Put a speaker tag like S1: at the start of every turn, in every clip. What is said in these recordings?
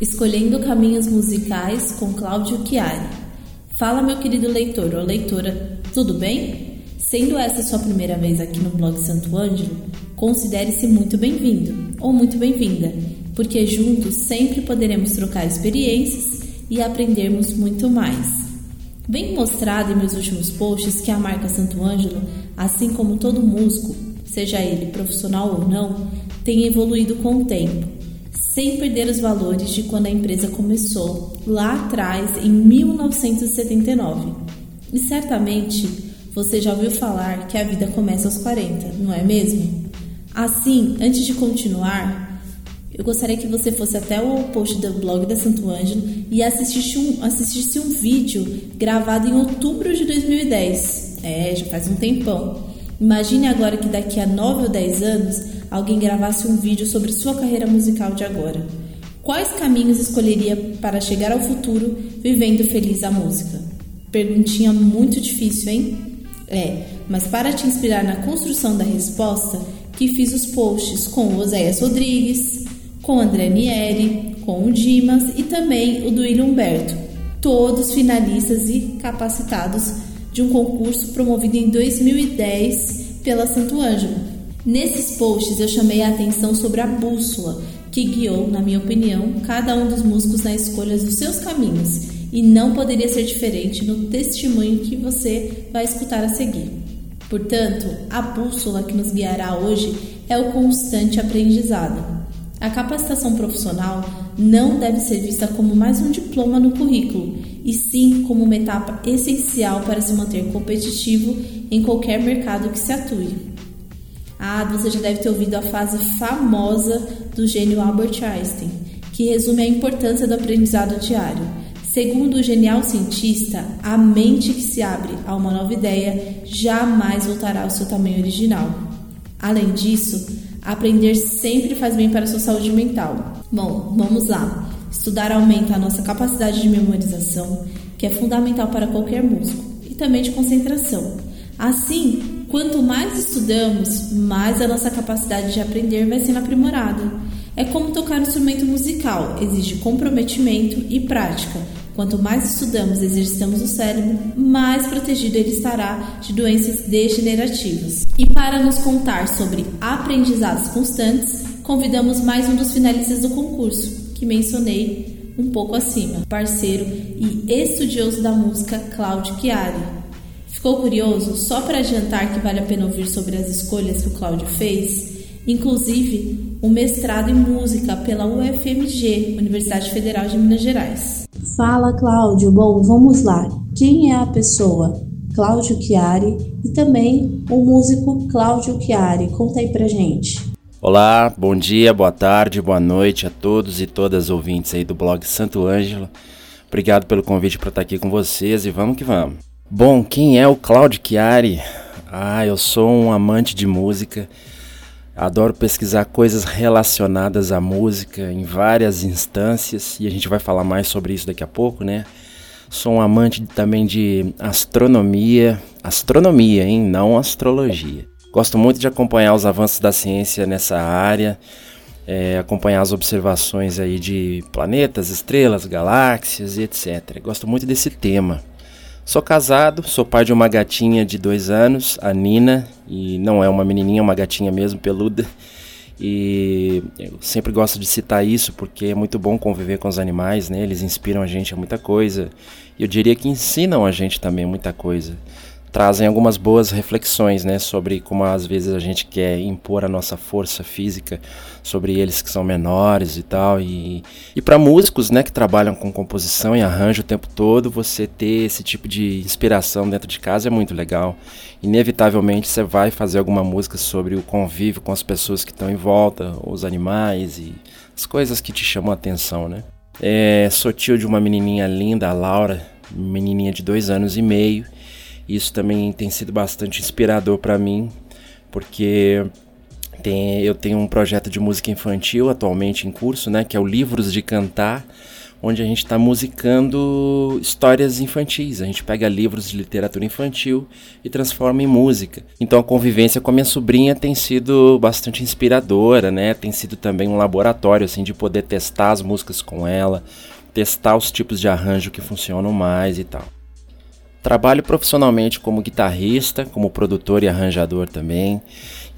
S1: Escolhendo Caminhos Musicais com Cláudio Chiari. Fala, meu querido leitor ou leitora, tudo bem? Sendo essa sua primeira vez aqui no blog Santo Ângelo, considere-se muito bem-vindo ou muito bem-vinda, porque juntos sempre poderemos trocar experiências e aprendermos muito mais. Bem mostrado em meus últimos posts que a marca Santo Ângelo, assim como todo músico, seja ele profissional ou não, tem evoluído com o tempo, sem perder os valores de quando a empresa começou, lá atrás, em 1979. E certamente você já ouviu falar que a vida começa aos 40, não é mesmo? Assim, antes de continuar, eu gostaria que você fosse até o post do blog da Santo Ângelo e assistisse um, assistisse um vídeo gravado em outubro de 2010. É, já faz um tempão. Imagine agora que daqui a 9 ou 10 anos alguém gravasse um vídeo sobre sua carreira musical de agora. Quais caminhos escolheria para chegar ao futuro vivendo feliz a música? Perguntinha muito difícil, hein? É, mas para te inspirar na construção da resposta, que fiz os posts com o Oséias Rodrigues, com André Nieri, com o Dimas e também o do William Humberto, todos finalistas e capacitados de um concurso promovido em 2010 pela Santo Ângelo. Nesses posts eu chamei a atenção sobre a bússola que guiou, na minha opinião, cada um dos músicos na escolha dos seus caminhos e não poderia ser diferente no testemunho que você vai escutar a seguir. Portanto, a bússola que nos guiará hoje é o constante aprendizado. A capacitação profissional não deve ser vista como mais um diploma no currículo, e sim como uma etapa essencial para se manter competitivo em qualquer mercado que se atue. Ah, você já deve ter ouvido a frase famosa do gênio Albert Einstein, que resume a importância do aprendizado diário. Segundo o genial cientista, a mente que se abre a uma nova ideia jamais voltará ao seu tamanho original. Além disso, Aprender sempre faz bem para a sua saúde mental. Bom, vamos lá. Estudar aumenta a nossa capacidade de memorização, que é fundamental para qualquer músico, e também de concentração. Assim, quanto mais estudamos, mais a nossa capacidade de aprender vai sendo aprimorada. É como tocar um instrumento musical, exige comprometimento e prática. Quanto mais estudamos e exercitamos o cérebro, mais protegido ele estará de doenças degenerativas. E para nos contar sobre aprendizados constantes, convidamos mais um dos finalistas do concurso, que mencionei um pouco acima, parceiro e estudioso da música Claudio Chiari. Ficou curioso? Só para adiantar que vale a pena ouvir sobre as escolhas que o Cláudio fez, inclusive o mestrado em música pela UFMG, Universidade Federal de Minas Gerais. Fala, Cláudio. Bom, vamos lá. Quem é a pessoa? Cláudio Chiari e também o músico Cláudio Chiari. Conta aí pra gente.
S2: Olá, bom dia, boa tarde, boa noite a todos e todas as ouvintes aí do blog Santo Ângelo. Obrigado pelo convite para estar aqui com vocês e vamos que vamos. Bom, quem é o Cláudio Chiari? Ah, eu sou um amante de música. Adoro pesquisar coisas relacionadas à música em várias instâncias e a gente vai falar mais sobre isso daqui a pouco, né? Sou um amante também de astronomia, astronomia, hein? Não astrologia. Gosto muito de acompanhar os avanços da ciência nessa área, é, acompanhar as observações aí de planetas, estrelas, galáxias e etc. Gosto muito desse tema. Sou casado, sou pai de uma gatinha de dois anos, a Nina, e não é uma menininha, é uma gatinha mesmo, peluda. E eu sempre gosto de citar isso porque é muito bom conviver com os animais, né? Eles inspiram a gente a muita coisa. E eu diria que ensinam a gente também muita coisa trazem algumas boas reflexões, né, sobre como às vezes a gente quer impor a nossa força física sobre eles que são menores e tal. E, e para músicos, né, que trabalham com composição e arranjo o tempo todo, você ter esse tipo de inspiração dentro de casa é muito legal. Inevitavelmente você vai fazer alguma música sobre o convívio com as pessoas que estão em volta, os animais e as coisas que te chamam a atenção, né? É, sou tio de uma menininha linda, a Laura, menininha de dois anos e meio isso também tem sido bastante inspirador para mim, porque tem, eu tenho um projeto de música infantil atualmente em curso, né, que é o Livros de Cantar, onde a gente está musicando histórias infantis. A gente pega livros de literatura infantil e transforma em música. Então a convivência com a minha sobrinha tem sido bastante inspiradora, né? Tem sido também um laboratório assim de poder testar as músicas com ela, testar os tipos de arranjo que funcionam mais e tal. Trabalho profissionalmente como guitarrista, como produtor e arranjador também.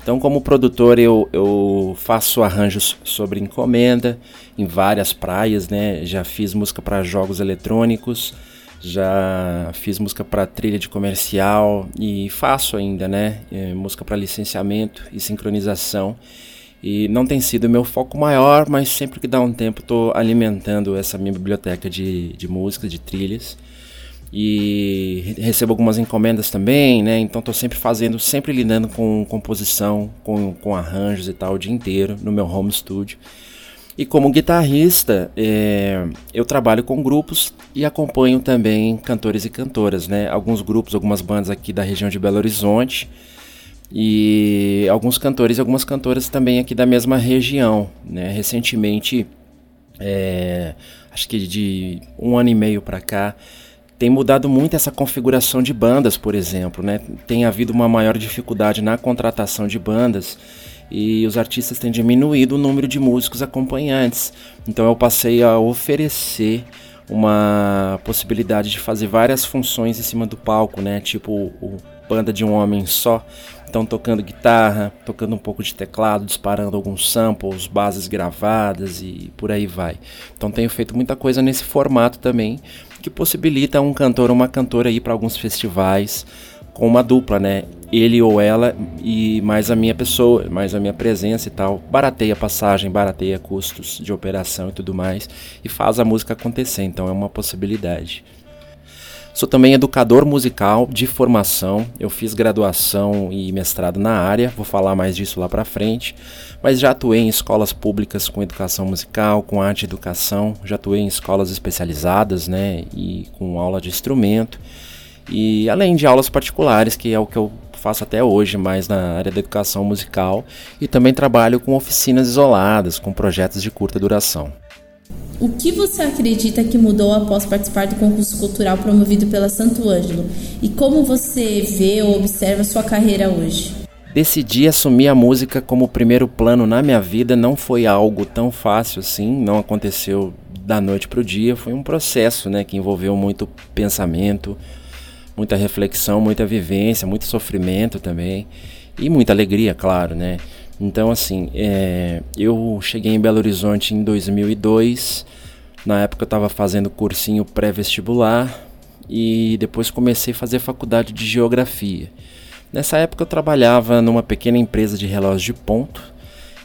S2: Então, como produtor, eu, eu faço arranjos sobre encomenda em várias praias, né? Já fiz música para jogos eletrônicos, já fiz música para trilha de comercial e faço ainda, né? É, música para licenciamento e sincronização. E não tem sido meu foco maior, mas sempre que dá um tempo estou alimentando essa minha biblioteca de, de de trilhas e recebo algumas encomendas também, né? Então estou sempre fazendo, sempre lidando com composição, com, com arranjos e tal o dia inteiro no meu home studio. E como guitarrista, é, eu trabalho com grupos e acompanho também cantores e cantoras, né? Alguns grupos, algumas bandas aqui da região de Belo Horizonte e alguns cantores e algumas cantoras também aqui da mesma região, né? Recentemente, é, acho que de um ano e meio para cá, tem mudado muito essa configuração de bandas, por exemplo, né? Tem havido uma maior dificuldade na contratação de bandas e os artistas têm diminuído o número de músicos acompanhantes. Então eu passei a oferecer uma possibilidade de fazer várias funções em cima do palco, né? Tipo o banda de um homem só. Então tocando guitarra, tocando um pouco de teclado, disparando alguns samples, bases gravadas e por aí vai. Então tenho feito muita coisa nesse formato também que possibilita um cantor ou uma cantora ir para alguns festivais com uma dupla, né? Ele ou ela e mais a minha pessoa, mais a minha presença e tal. Barateia passagem, barateia custos de operação e tudo mais e faz a música acontecer. Então é uma possibilidade. Sou também educador musical de formação. Eu fiz graduação e mestrado na área, vou falar mais disso lá para frente. Mas já atuei em escolas públicas com educação musical, com arte e educação. Já atuei em escolas especializadas, né, e com aula de instrumento. E além de aulas particulares, que é o que eu faço até hoje, mais na área da educação musical, e também trabalho com oficinas isoladas, com projetos de curta duração.
S1: O que você acredita que mudou após participar do concurso cultural promovido pela Santo Ângelo? E como você vê ou observa sua carreira hoje?
S2: Decidi assumir a música como primeiro plano na minha vida não foi algo tão fácil assim, não aconteceu da noite para o dia, foi um processo né, que envolveu muito pensamento, muita reflexão, muita vivência, muito sofrimento também e muita alegria, claro, né? Então, assim, é, eu cheguei em Belo Horizonte em 2002. Na época eu estava fazendo cursinho pré-vestibular e depois comecei a fazer faculdade de geografia. Nessa época eu trabalhava numa pequena empresa de relógios de ponto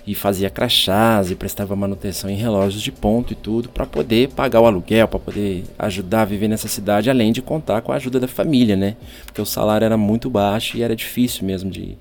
S2: e fazia crachás e prestava manutenção em relógios de ponto e tudo para poder pagar o aluguel, para poder ajudar a viver nessa cidade, além de contar com a ajuda da família, né? Porque o salário era muito baixo e era difícil mesmo de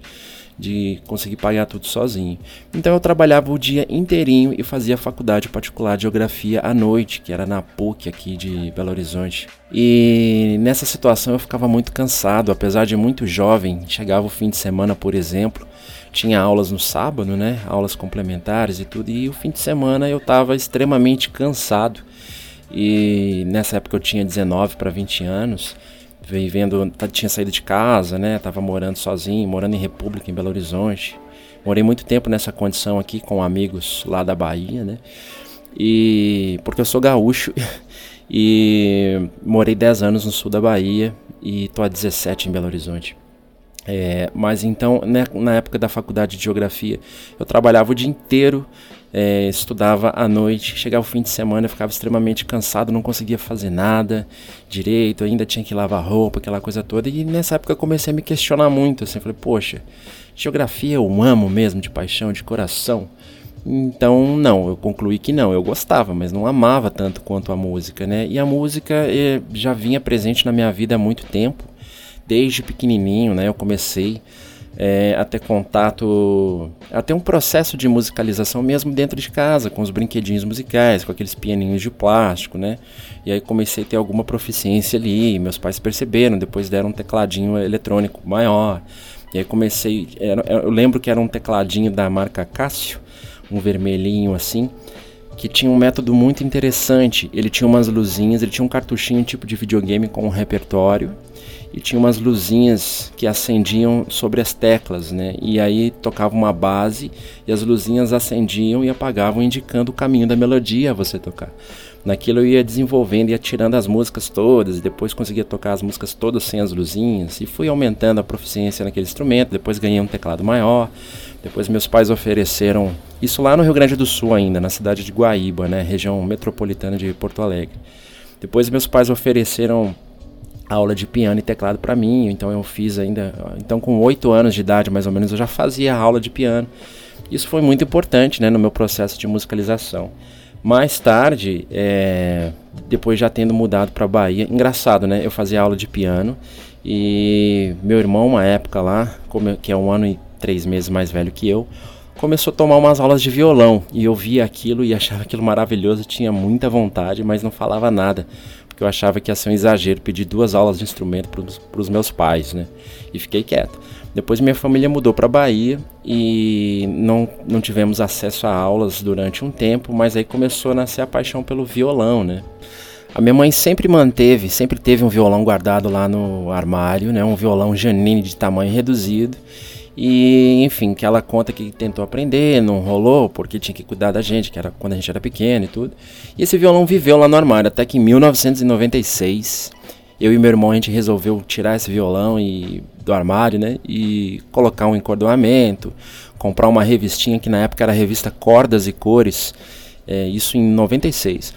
S2: de conseguir pagar tudo sozinho. Então eu trabalhava o dia inteirinho e fazia faculdade particular de geografia à noite, que era na PUC aqui de Belo Horizonte. E nessa situação eu ficava muito cansado, apesar de muito jovem, chegava o fim de semana, por exemplo, tinha aulas no sábado, né, aulas complementares e tudo, e o fim de semana eu estava extremamente cansado. E nessa época eu tinha 19 para 20 anos vivendo, tá, tinha saído de casa, né? Tava morando sozinho, morando em República, em Belo Horizonte. Morei muito tempo nessa condição aqui com amigos lá da Bahia, né? E porque eu sou gaúcho e morei 10 anos no sul da Bahia e tô há 17 em Belo Horizonte. É, mas então, né, na época da faculdade de geografia, eu trabalhava o dia inteiro é, estudava à noite, chegava o fim de semana, eu ficava extremamente cansado, não conseguia fazer nada direito, ainda tinha que lavar roupa, aquela coisa toda. E nessa época eu comecei a me questionar muito, assim, falei, poxa, geografia eu amo mesmo, de paixão, de coração. Então, não, eu concluí que não, eu gostava, mas não amava tanto quanto a música, né? E a música eh, já vinha presente na minha vida há muito tempo, desde pequenininho, né? Eu comecei é, a ter contato, a ter um processo de musicalização mesmo dentro de casa, com os brinquedinhos musicais, com aqueles pianinhos de plástico, né? E aí comecei a ter alguma proficiência ali, meus pais perceberam, depois deram um tecladinho eletrônico maior. E aí comecei, era, eu lembro que era um tecladinho da marca Cássio, um vermelhinho assim, que tinha um método muito interessante. Ele tinha umas luzinhas, ele tinha um cartuchinho tipo de videogame com um repertório e tinha umas luzinhas que acendiam sobre as teclas, né? E aí tocava uma base e as luzinhas acendiam e apagavam, indicando o caminho da melodia a você tocar. Naquilo eu ia desenvolvendo, ia tirando as músicas todas, e depois conseguia tocar as músicas todas sem as luzinhas, e fui aumentando a proficiência naquele instrumento. Depois ganhei um teclado maior. Depois meus pais ofereceram isso lá no Rio Grande do Sul ainda, na cidade de Guaíba, né, região metropolitana de Porto Alegre. Depois meus pais ofereceram aula de piano e teclado para mim, então eu fiz ainda, então com oito anos de idade mais ou menos eu já fazia aula de piano. Isso foi muito importante, né, no meu processo de musicalização. Mais tarde, é, depois já tendo mudado para Bahia, engraçado, né? Eu fazia aula de piano e meu irmão, uma época lá, que é um ano e três meses mais velho que eu, começou a tomar umas aulas de violão e eu via aquilo e achava aquilo maravilhoso, tinha muita vontade, mas não falava nada, porque eu achava que ia ser um exagero pedir duas aulas de instrumento para os meus pais, né? E fiquei quieto. Depois minha família mudou para Bahia e não, não tivemos acesso a aulas durante um tempo, mas aí começou a nascer a paixão pelo violão, né? A minha mãe sempre manteve, sempre teve um violão guardado lá no armário, né? Um violão Janine de tamanho reduzido. E, enfim, que ela conta que tentou aprender, não rolou, porque tinha que cuidar da gente, que era quando a gente era pequeno e tudo. E esse violão viveu lá no armário até que em 1996 eu e meu irmão a gente resolveu tirar esse violão e do armário, né? E colocar um encordoamento, comprar uma revistinha que na época era a revista Cordas e Cores, é, isso em 96.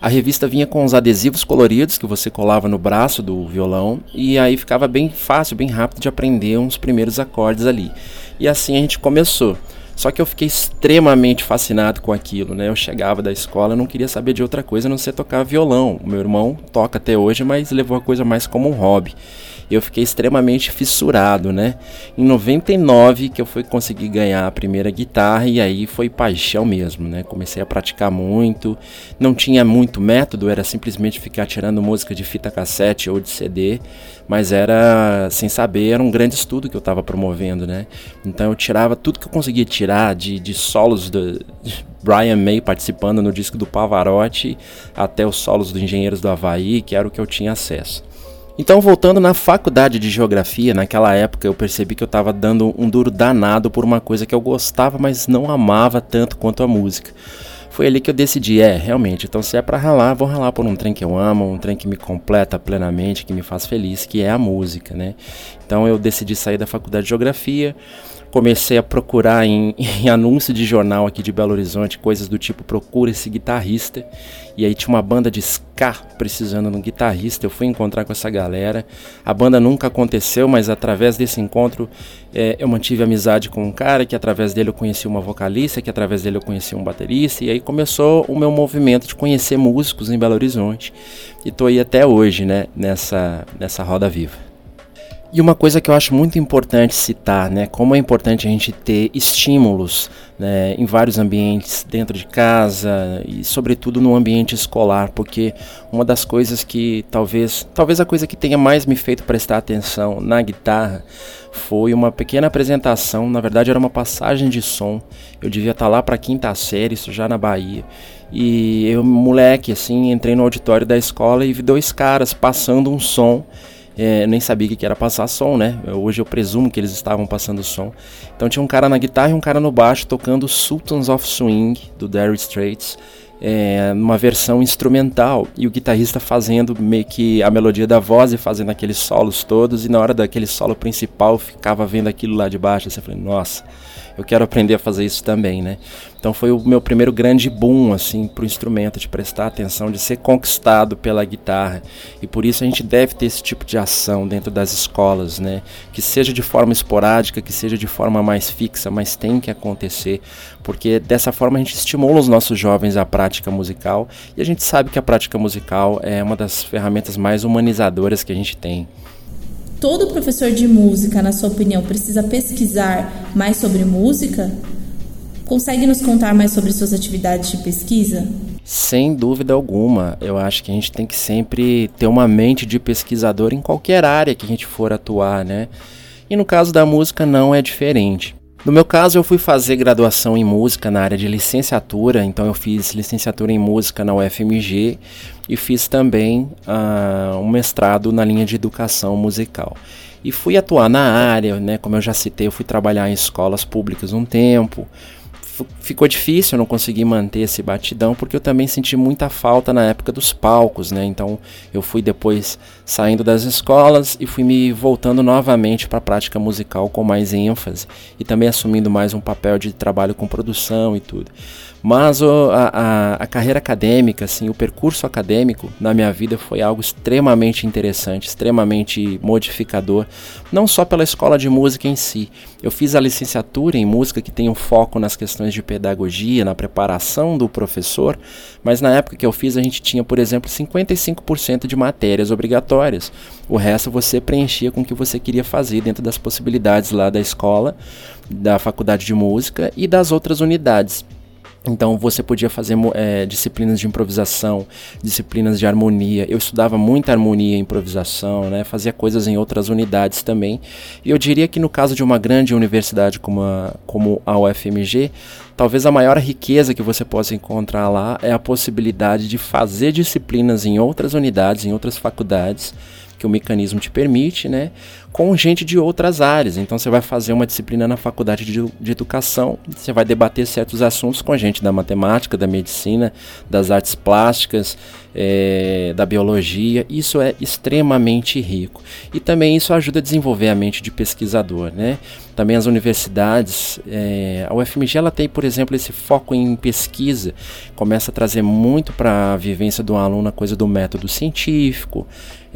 S2: A revista vinha com os adesivos coloridos que você colava no braço do violão e aí ficava bem fácil, bem rápido de aprender uns primeiros acordes ali. E assim a gente começou. Só que eu fiquei extremamente fascinado com aquilo, né? Eu chegava da escola, não queria saber de outra coisa a não ser tocar violão. O meu irmão toca até hoje, mas levou a coisa mais como um hobby eu fiquei extremamente fissurado, né? Em 99 que eu fui conseguir ganhar a primeira guitarra e aí foi paixão mesmo, né? Comecei a praticar muito, não tinha muito método, era simplesmente ficar tirando música de fita cassete ou de CD, mas era sem saber, era um grande estudo que eu estava promovendo, né? Então eu tirava tudo que eu conseguia tirar de, de solos do Brian May participando no disco do Pavarotti até os solos do Engenheiros do Havaí, que era o que eu tinha acesso. Então, voltando na faculdade de geografia, naquela época eu percebi que eu estava dando um duro danado por uma coisa que eu gostava, mas não amava tanto quanto a música. Foi ali que eu decidi, é, realmente, então se é para ralar, vou ralar por um trem que eu amo, um trem que me completa plenamente, que me faz feliz, que é a música, né? Então eu decidi sair da faculdade de geografia, comecei a procurar em, em anúncio de jornal aqui de Belo Horizonte coisas do tipo procura esse guitarrista. E aí tinha uma banda de ska precisando de um guitarrista. Eu fui encontrar com essa galera. A banda nunca aconteceu mas através desse encontro é, eu mantive amizade com um cara que através dele eu conheci uma vocalista que através dele eu conheci um baterista. E aí começou o meu movimento de conhecer músicos em Belo Horizonte. E tô aí até hoje né nessa nessa roda viva e uma coisa que eu acho muito importante citar, né, como é importante a gente ter estímulos né, em vários ambientes, dentro de casa e sobretudo no ambiente escolar, porque uma das coisas que talvez, talvez a coisa que tenha mais me feito prestar atenção na guitarra foi uma pequena apresentação, na verdade era uma passagem de som. Eu devia estar lá para a quinta série, isso já na Bahia. E eu, moleque, assim, entrei no auditório da escola e vi dois caras passando um som é, nem sabia que era passar som, né? Hoje eu presumo que eles estavam passando som. Então tinha um cara na guitarra e um cara no baixo tocando Sultans of Swing do Dire Straits. É, numa versão instrumental e o guitarrista fazendo meio que a melodia da voz e fazendo aqueles solos todos e na hora daquele solo principal ficava vendo aquilo lá de baixo, você falei, nossa, eu quero aprender a fazer isso também, né? Então foi o meu primeiro grande boom assim para o instrumento, de prestar atenção, de ser conquistado pela guitarra. E por isso a gente deve ter esse tipo de ação dentro das escolas, né? Que seja de forma esporádica, que seja de forma mais fixa, mas tem que acontecer, porque dessa forma a gente estimula os nossos jovens à prática musical e a gente sabe que a prática musical é uma das ferramentas mais humanizadoras que a gente tem.
S1: Todo professor de música, na sua opinião, precisa pesquisar mais sobre música? Consegue nos contar mais sobre suas atividades de pesquisa?
S2: Sem dúvida alguma. Eu acho que a gente tem que sempre ter uma mente de pesquisador em qualquer área que a gente for atuar, né? E no caso da música não é diferente. No meu caso, eu fui fazer graduação em música na área de licenciatura, então eu fiz licenciatura em música na UFMG e fiz também uh, um mestrado na linha de educação musical. E fui atuar na área, né, como eu já citei, eu fui trabalhar em escolas públicas um tempo, ficou difícil, eu não consegui manter esse batidão, porque eu também senti muita falta na época dos palcos, né? Então eu fui depois saindo das escolas e fui me voltando novamente para a prática musical com mais ênfase e também assumindo mais um papel de trabalho com produção e tudo. Mas o, a, a, a, carreira acadêmica, assim, o percurso acadêmico na minha vida foi algo extremamente interessante, extremamente modificador, não só pela escola de música em si. Eu fiz a licenciatura em música que tem um foco nas questões de pedagogia, na preparação do professor, mas na época que eu fiz a gente tinha, por exemplo, 55% de matérias obrigatórias. O resto você preenchia com o que você queria fazer dentro das possibilidades lá da escola, da faculdade de música e das outras unidades. Então você podia fazer é, disciplinas de improvisação, disciplinas de harmonia. Eu estudava muita harmonia e improvisação, né? fazia coisas em outras unidades também. E eu diria que no caso de uma grande universidade como a, como a UFMG, talvez a maior riqueza que você possa encontrar lá é a possibilidade de fazer disciplinas em outras unidades, em outras faculdades que o mecanismo te permite, né, com gente de outras áreas. Então você vai fazer uma disciplina na faculdade de, de educação, você vai debater certos assuntos com gente da matemática, da medicina, das artes plásticas, é, da biologia. Isso é extremamente rico. E também isso ajuda a desenvolver a mente de pesquisador, né? Também as universidades, é, a UFMG ela tem, por exemplo, esse foco em pesquisa, começa a trazer muito para a vivência do aluno a coisa do método científico,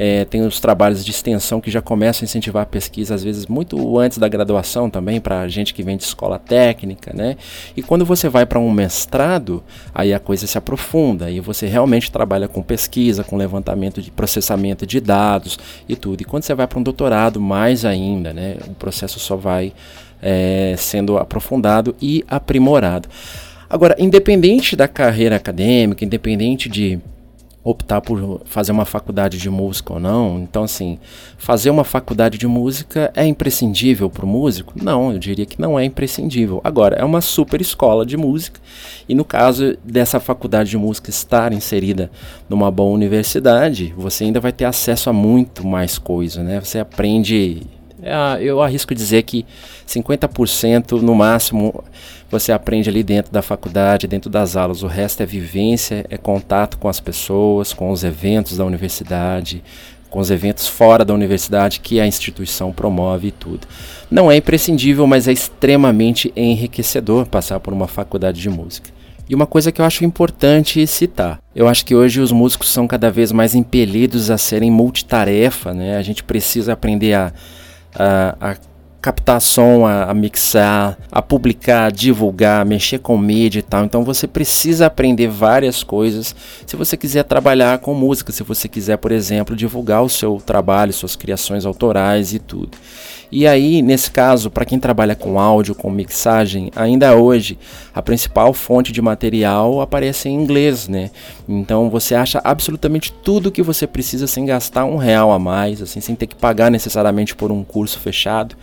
S2: é, tem os trabalhos de extensão que já começam a incentivar a pesquisa, às vezes muito antes da graduação também, para gente que vem de escola técnica, né? E quando você vai para um mestrado, aí a coisa se aprofunda, e você realmente trabalha com pesquisa, com levantamento de processamento de dados e tudo. E quando você vai para um doutorado, mais ainda, né? O processo só vai é, sendo aprofundado e aprimorado. Agora, independente da carreira acadêmica, independente de optar por fazer uma faculdade de música ou não. Então, assim, fazer uma faculdade de música é imprescindível para o músico? Não, eu diria que não é imprescindível. Agora, é uma super escola de música e no caso dessa faculdade de música estar inserida numa boa universidade, você ainda vai ter acesso a muito mais coisa, né? Você aprende eu arrisco dizer que 50% no máximo você aprende ali dentro da faculdade, dentro das aulas. O resto é vivência, é contato com as pessoas, com os eventos da universidade, com os eventos fora da universidade que a instituição promove e tudo. Não é imprescindível, mas é extremamente enriquecedor passar por uma faculdade de música. E uma coisa que eu acho importante citar. Eu acho que hoje os músicos são cada vez mais impelidos a serem multitarefa, né? A gente precisa aprender a a, a captar som, a, a, mixar, a publicar, a divulgar, mexer com mídia e tal. Então você precisa aprender várias coisas se você quiser trabalhar com música, se você quiser, por exemplo, divulgar o seu trabalho, suas criações autorais e tudo. E aí, nesse caso, para quem trabalha com áudio, com mixagem, ainda hoje a principal fonte de material aparece em inglês, né? Então você acha absolutamente tudo que você precisa sem gastar um real a mais, assim, sem ter que pagar necessariamente por um curso fechado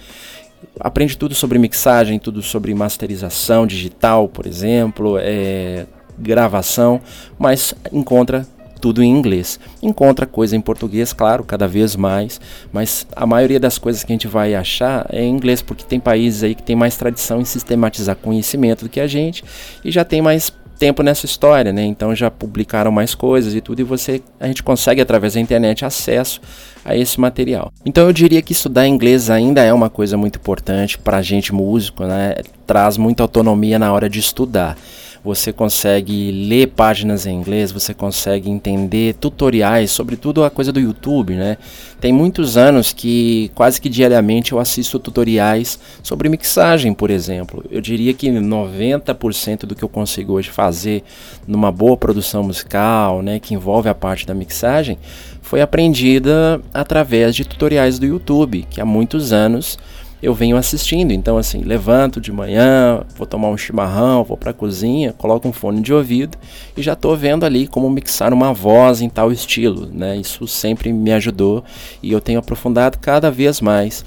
S2: aprende tudo sobre mixagem, tudo sobre masterização digital, por exemplo, é, gravação, mas encontra tudo em inglês. Encontra coisa em português, claro, cada vez mais, mas a maioria das coisas que a gente vai achar é em inglês, porque tem países aí que tem mais tradição em sistematizar conhecimento do que a gente e já tem mais tempo nessa história, né? Então já publicaram mais coisas e tudo e você a gente consegue através da internet acesso a esse material. Então eu diria que estudar inglês ainda é uma coisa muito importante para a gente músico, né? Traz muita autonomia na hora de estudar você consegue ler páginas em inglês, você consegue entender tutoriais, sobretudo a coisa do YouTube, né? Tem muitos anos que quase que diariamente eu assisto tutoriais sobre mixagem, por exemplo. Eu diria que 90% do que eu consigo hoje fazer numa boa produção musical, né, que envolve a parte da mixagem, foi aprendida através de tutoriais do YouTube, que há muitos anos eu venho assistindo. Então, assim, levanto de manhã, vou tomar um chimarrão, vou para a cozinha, coloco um fone de ouvido e já estou vendo ali como mixar uma voz em tal estilo, né? Isso sempre me ajudou e eu tenho aprofundado cada vez mais.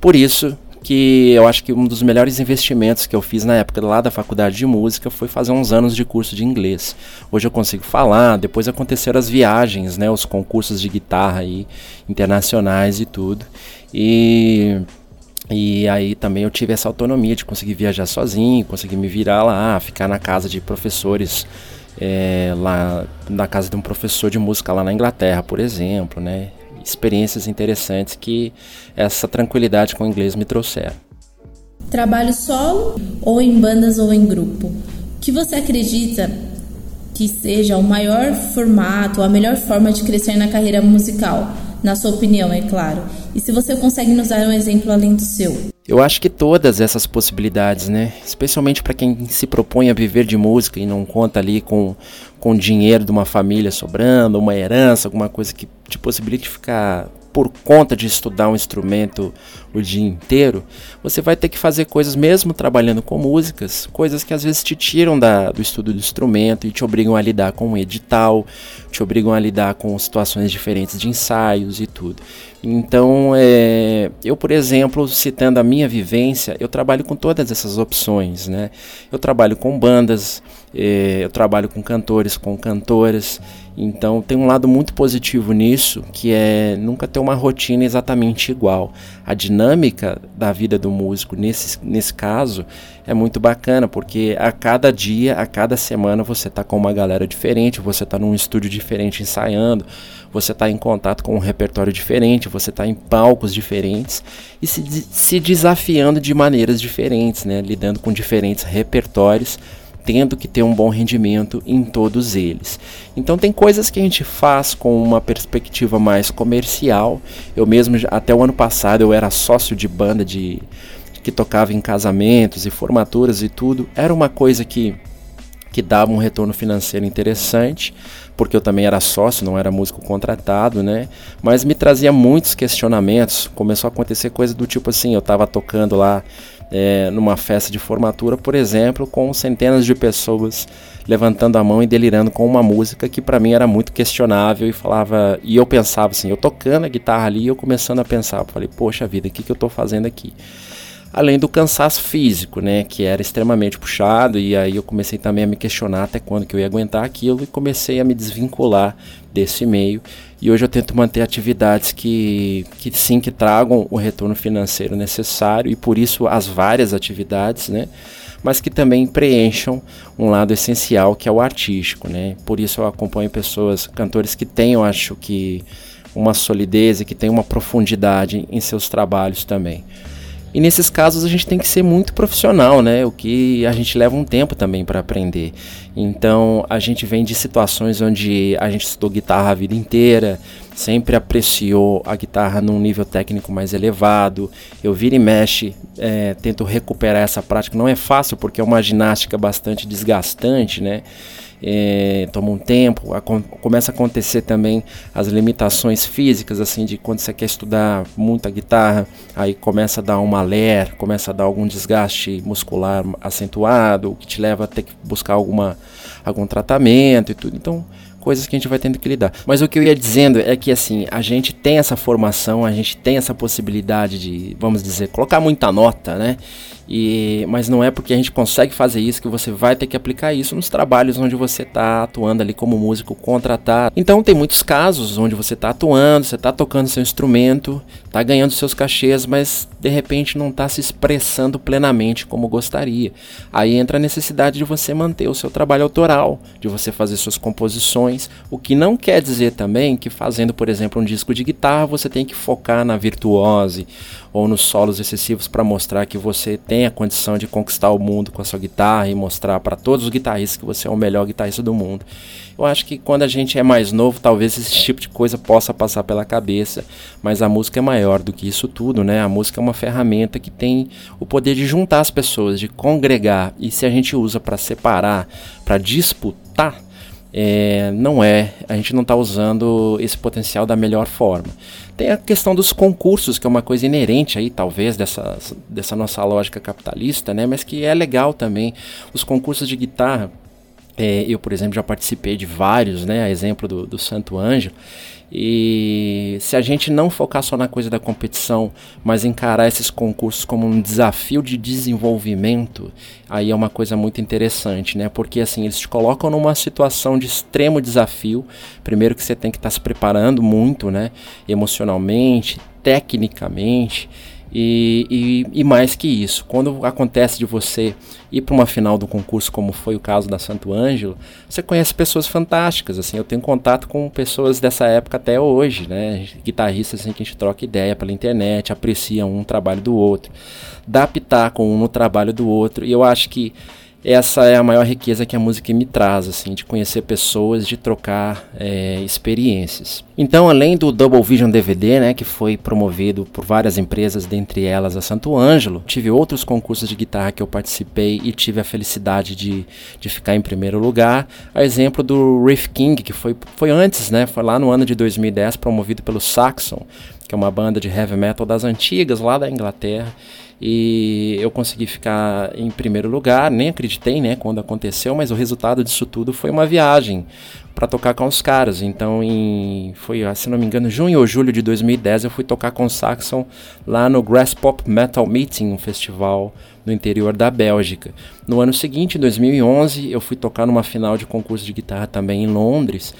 S2: Por isso que eu acho que um dos melhores investimentos que eu fiz na época lá da faculdade de música foi fazer uns anos de curso de inglês. Hoje eu consigo falar, depois aconteceram as viagens, né, os concursos de guitarra aí, internacionais e tudo. E e aí também eu tive essa autonomia de conseguir viajar sozinho, conseguir me virar lá, ficar na casa de professores, é, lá na casa de um professor de música lá na Inglaterra, por exemplo, né? experiências interessantes que essa tranquilidade com o inglês me trouxeram.
S1: Trabalho solo ou em bandas ou em grupo? O que você acredita que seja o maior formato, a melhor forma de crescer na carreira musical? Na sua opinião, é claro. E se você consegue nos dar um exemplo além do seu?
S2: Eu acho que todas essas possibilidades, né? Especialmente para quem se propõe a viver de música e não conta ali com, com dinheiro de uma família sobrando, uma herança, alguma coisa que te possibilite ficar por conta de estudar um instrumento o dia inteiro, você vai ter que fazer coisas mesmo trabalhando com músicas, coisas que às vezes te tiram da, do estudo do instrumento e te obrigam a lidar com um edital, te obrigam a lidar com situações diferentes de ensaios e tudo. Então, é, eu, por exemplo, citando a minha vivência, eu trabalho com todas essas opções, né? Eu trabalho com bandas, é, eu trabalho com cantores, com cantoras. Então, tem um lado muito positivo nisso, que é nunca ter uma rotina exatamente igual. A dinâmica da vida do músico, nesse, nesse caso, é muito bacana, porque a cada dia, a cada semana, você está com uma galera diferente, você está num estúdio diferente ensaiando você está em contato com um repertório diferente, você está em palcos diferentes e se, se desafiando de maneiras diferentes, né? lidando com diferentes repertórios, tendo que ter um bom rendimento em todos eles. Então tem coisas que a gente faz com uma perspectiva mais comercial. Eu mesmo até o ano passado eu era sócio de banda de que tocava em casamentos e formaturas e tudo. Era uma coisa que que dava um retorno financeiro interessante, porque eu também era sócio, não era músico contratado, né? Mas me trazia muitos questionamentos. Começou a acontecer coisa do tipo assim: eu estava tocando lá é, numa festa de formatura, por exemplo, com centenas de pessoas levantando a mão e delirando com uma música que para mim era muito questionável e falava e eu pensava assim, eu tocando a guitarra ali, eu começando a pensar, falei, poxa vida, o que que eu estou fazendo aqui? Além do cansaço físico, né, que era extremamente puxado e aí eu comecei também a me questionar até quando que eu ia aguentar aquilo e comecei a me desvincular desse meio e hoje eu tento manter atividades que, que sim que tragam o retorno financeiro necessário e por isso as várias atividades, né, mas que também preencham um lado essencial que é o artístico, né. Por isso eu acompanho pessoas, cantores que têm, eu acho que uma solidez e que têm uma profundidade em seus trabalhos também. E nesses casos a gente tem que ser muito profissional, né? O que a gente leva um tempo também para aprender. Então a gente vem de situações onde a gente estudou guitarra a vida inteira, sempre apreciou a guitarra num nível técnico mais elevado. Eu viro e mexe, é, tento recuperar essa prática. Não é fácil porque é uma ginástica bastante desgastante, né? É, toma um tempo, a, começa a acontecer também as limitações físicas, assim, de quando você quer estudar muita guitarra, aí começa a dar uma ler, começa a dar algum desgaste muscular acentuado, que te leva a ter que buscar alguma, algum tratamento e tudo. Então, coisas que a gente vai tendo que lidar. Mas o que eu ia dizendo é que assim, a gente tem essa formação, a gente tem essa possibilidade de, vamos dizer, colocar muita nota, né? E, mas não é porque a gente consegue fazer isso que você vai ter que aplicar isso nos trabalhos onde você está atuando ali como músico contratado. Então tem muitos casos onde você está atuando, você está tocando seu instrumento, está ganhando seus cachês, mas de repente não está se expressando plenamente como gostaria. Aí entra a necessidade de você manter o seu trabalho autoral, de você fazer suas composições, o que não quer dizer também que fazendo, por exemplo, um disco de guitarra, você tem que focar na virtuose ou nos solos excessivos para mostrar que você tem a condição de conquistar o mundo com a sua guitarra e mostrar para todos os guitarristas que você é o melhor guitarrista do mundo. Eu acho que quando a gente é mais novo, talvez esse tipo de coisa possa passar pela cabeça, mas a música é maior do que isso tudo, né? A música é uma ferramenta que tem o poder de juntar as pessoas, de congregar, e se a gente usa para separar, para disputar, é, não é, a gente não está usando esse potencial da melhor forma. Tem a questão dos concursos, que é uma coisa inerente aí, talvez, dessa, dessa nossa lógica capitalista, né? Mas que é legal também. Os concursos de guitarra, É, eu, por exemplo, já participei de vários, né? A exemplo do, do Santo Anjo. E se a gente não focar só na coisa da competição, mas encarar esses concursos como um desafio de desenvolvimento, aí é uma coisa muito interessante, né? Porque assim, eles te colocam numa situação de extremo desafio. Primeiro que você tem que estar tá se preparando muito, né? Emocionalmente, tecnicamente. E, e, e, mais que isso, quando acontece de você ir para uma final do concurso, como foi o caso da Santo Ângelo, você conhece pessoas fantásticas. Assim, eu tenho contato com pessoas dessa época até hoje, né? Guitarristas assim, que a gente troca ideia pela internet, aprecia um trabalho do outro, dá pitaco um no trabalho do outro. E eu acho que essa é a maior riqueza que a música me traz, assim, de conhecer pessoas, de trocar é, experiências. Então, além do Double Vision DVD, né, que foi promovido por várias empresas, dentre elas a Santo Ângelo, tive outros concursos de guitarra que eu participei e tive a felicidade de, de ficar em primeiro lugar. A exemplo do Riff King, que foi, foi antes, né, foi lá no ano de 2010, promovido pelo Saxon, que é uma banda de heavy metal das antigas, lá da Inglaterra e eu consegui ficar em primeiro lugar, nem acreditei, né, quando aconteceu, mas o resultado disso tudo foi uma viagem para tocar com os caras. Então, em, foi, se não me engano, junho ou julho de 2010, eu fui tocar com o Saxon lá no Grass Pop Metal Meeting, um festival no interior da Bélgica. No ano seguinte, em 2011, eu fui tocar numa final de concurso de guitarra também em Londres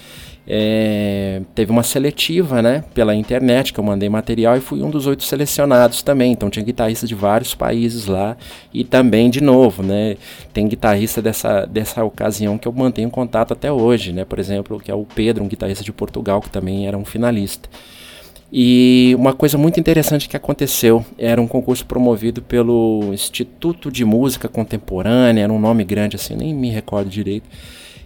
S2: é, teve uma seletiva, né, pela internet, que eu mandei material e fui um dos oito selecionados também. Então tinha guitarristas de vários países lá e também, de novo, né, tem guitarrista dessa, dessa ocasião que eu mantenho contato até hoje, né, por exemplo, que é o Pedro, um guitarrista de Portugal, que também era um finalista. E uma coisa muito interessante que aconteceu era um concurso promovido pelo Instituto de Música Contemporânea, era um nome grande assim, nem me recordo direito.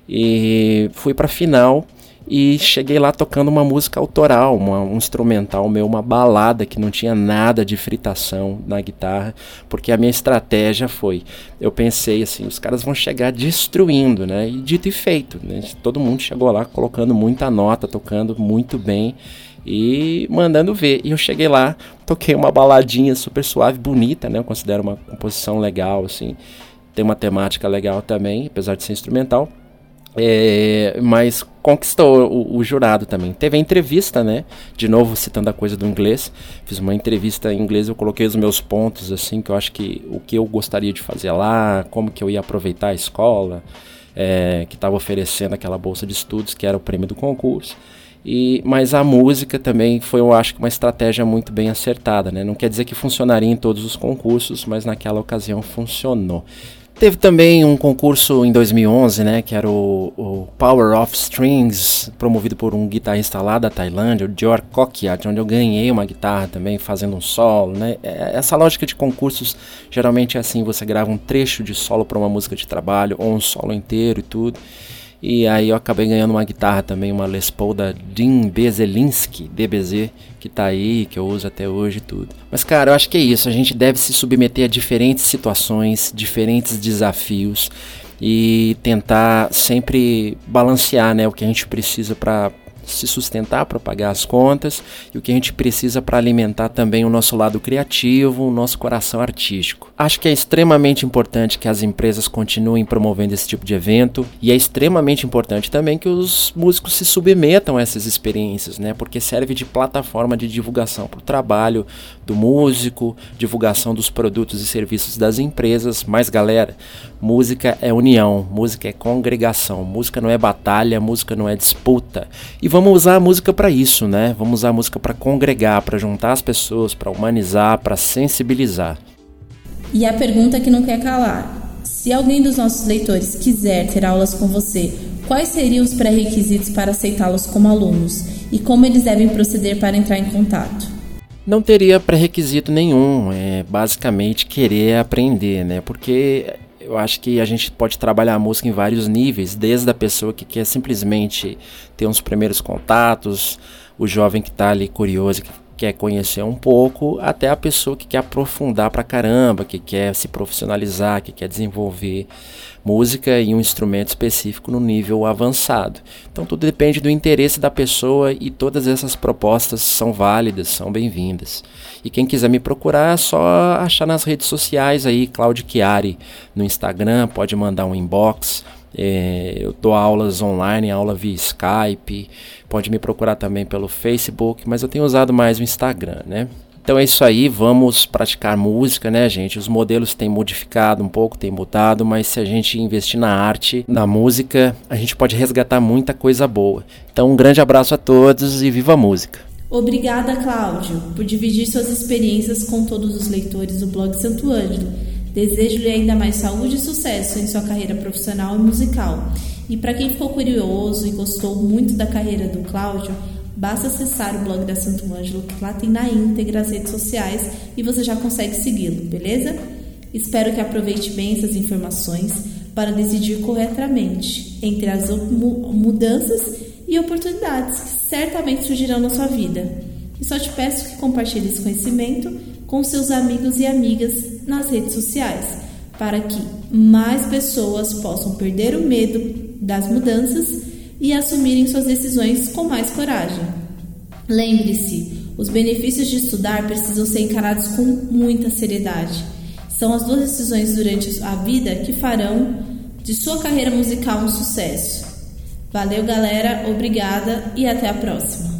S2: E fui para a final e cheguei lá tocando uma música autoral, uma, um instrumental meu, uma balada que não tinha nada de fritação na guitarra, porque a minha estratégia foi, eu pensei assim, os caras vão chegar destruindo, né? E dito e feito, né? todo mundo chegou lá colocando muita nota, tocando muito bem e mandando ver. E eu cheguei lá, toquei uma baladinha super suave, bonita, né? Eu considero uma composição legal, assim. Tem uma temática legal também, apesar de ser instrumental. É, mas conquistou o, o, jurado também. Teve a entrevista, né? De novo, citando a coisa do inglês. Fiz uma entrevista em inglês, eu coloquei os meus pontos, assim, que eu acho que o que eu gostaria de fazer lá, como que eu ia aproveitar a escola, é, que estava oferecendo aquela bolsa de estudos, que era o prêmio do concurso. E, mas a música também foi, eu acho, uma estratégia muito bem acertada, né? Não quer dizer que funcionaria em todos os concursos, mas naquela ocasião funcionou. Teve também um concurso em 2011, né, que era o, o, Power of Strings, promovido por um guitarrista lá da Tailândia, o Dior Kokiat, onde eu ganhei uma guitarra também fazendo um solo, né. É, essa lógica de concursos geralmente é assim, você grava um trecho de solo para uma música de trabalho ou um solo inteiro e tudo. E aí eu acabei ganhando uma guitarra também, uma Les Paul da Dean Bezelinski, DBZ, que tá aí, que eu uso até hoje e tudo. Mas cara, eu acho que é isso, a gente deve se submeter a diferentes situações, diferentes desafios e tentar sempre balancear, né, o que a gente precisa para se sustentar para pagar as contas e o que a gente precisa para alimentar também o nosso lado criativo, o nosso coração artístico. Acho que é extremamente importante que as empresas continuem promovendo esse tipo de evento e é extremamente importante também que os músicos se submetam a essas experiências, né? Porque serve de plataforma de divulgação para o trabalho do músico, divulgação dos produtos e serviços das empresas. Mas galera, música é união, música é congregação, música não é batalha, música não é disputa. E vamos usar a música para isso, né? Vamos usar a música para congregar, para juntar as pessoas, para humanizar, para sensibilizar.
S1: E a pergunta que não quer calar: se alguém dos nossos leitores quiser ter aulas com você, quais seriam os pré-requisitos para aceitá-los como alunos e como eles devem proceder para entrar em contato?
S2: Não teria pré-requisito nenhum, é basicamente querer aprender, né? Porque eu acho que a gente pode trabalhar a música em vários níveis, desde a pessoa que quer simplesmente ter uns primeiros contatos, o jovem que está ali curioso, que quer conhecer um pouco, até a pessoa que quer aprofundar pra caramba, que quer se profissionalizar, que quer desenvolver música e um instrumento específico no nível avançado. Então tudo depende do interesse da pessoa e todas essas propostas são válidas, são bem-vindas. E quem quiser me procurar é só achar nas redes sociais aí, Claudio Chiari no Instagram, pode mandar um inbox É, eu dou aulas online, aula via Skype. Pode me procurar também pelo Facebook, mas eu tenho usado mais o Instagram, né? Então é isso aí, vamos praticar música, né, gente? Os modelos têm modificado um pouco, têm mudado, mas se a gente investir na arte, na música, a gente pode resgatar muita coisa boa. Então um grande abraço a todos e viva a música!
S1: Obrigada, Cláudio, por dividir suas experiências com todos os leitores do blog Santo Ângelo. Desejo-lhe ainda mais saúde e sucesso em sua carreira profissional e musical. E para quem ficou curioso e gostou muito da carreira do Cláudio, basta acessar o blog da Santo Ângelo, que lá tem na íntegra as redes sociais e você já consegue segui-lo, beleza? Espero que aproveite bem essas informações para decidir corretamente entre as mudanças e oportunidades que certamente surgirão na sua vida. E só te peço que compartilhe esse conhecimento com seus amigos e amigas nas redes sociais, para que mais pessoas possam perder o medo das mudanças e assumirem suas decisões com mais coragem. Lembre-se, os benefícios de estudar precisam ser encarados com muita seriedade. São as duas decisões durante a vida que farão de sua carreira musical um sucesso. Valeu, galera, obrigada e até a próxima.